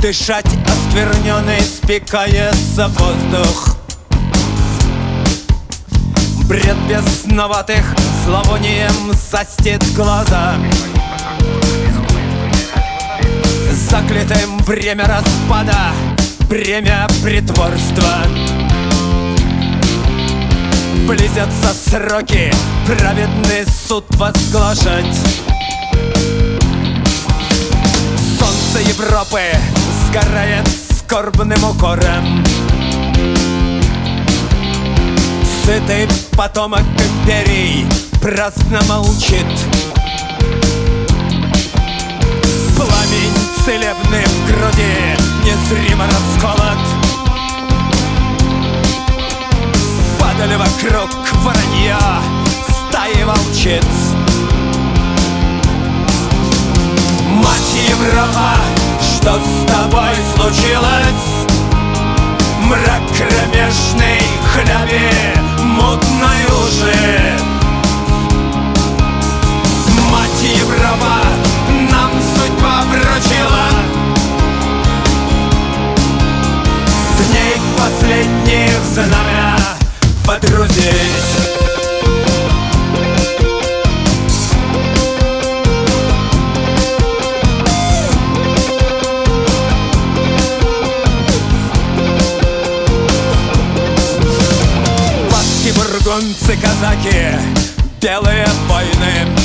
Дышать оскверненный спекается воздух. Бред бесноватых зловонием состит глаза. Заклятым время распада, время притворства. Близятся сроки, праведный суд возглашать Солнце Европы сгорает скорбным укором. Сытый потомок империй праздно молчит. Пламень целебный в груди незримо расколот. Падали вокруг воронья стаи волчиц случилось? Мрак кромешный хляби мутной лжи Мать Европа, нам судьба вручила. Дней последних знамя подрузить Баски, бургунцы, казаки, белые войны.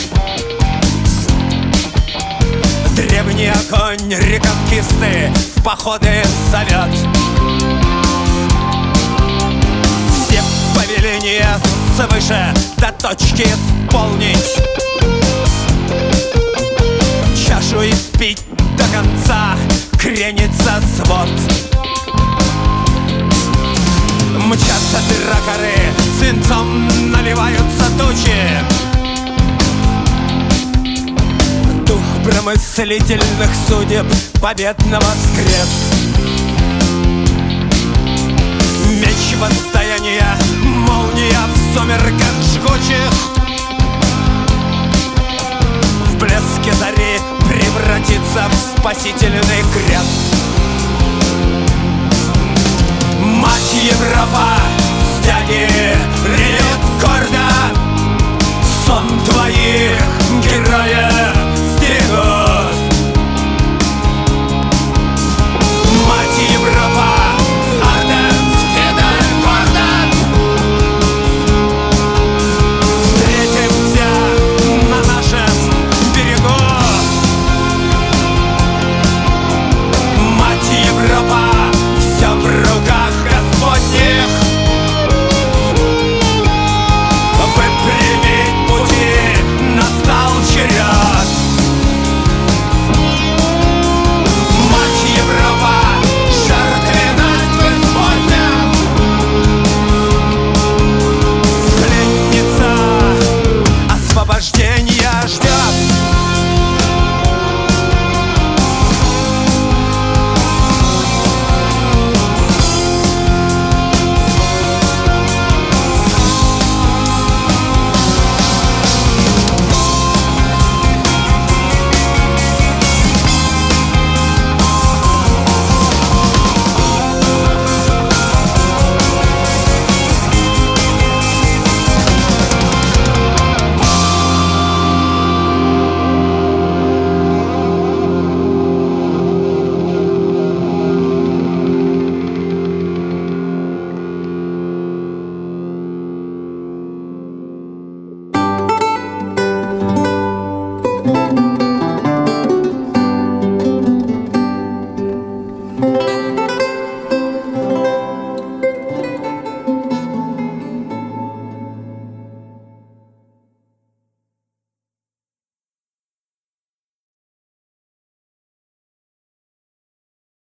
Древний огонь, реконкисты в походы зовет Все повеления свыше до точки исполнить. Чашу испить до конца кренится свод свинцом наливаются тучи. Дух промыслительных судеб победно воскрес. Меч возстояния, молния в сумерках жгучих. В блеске зари превратится в спасительный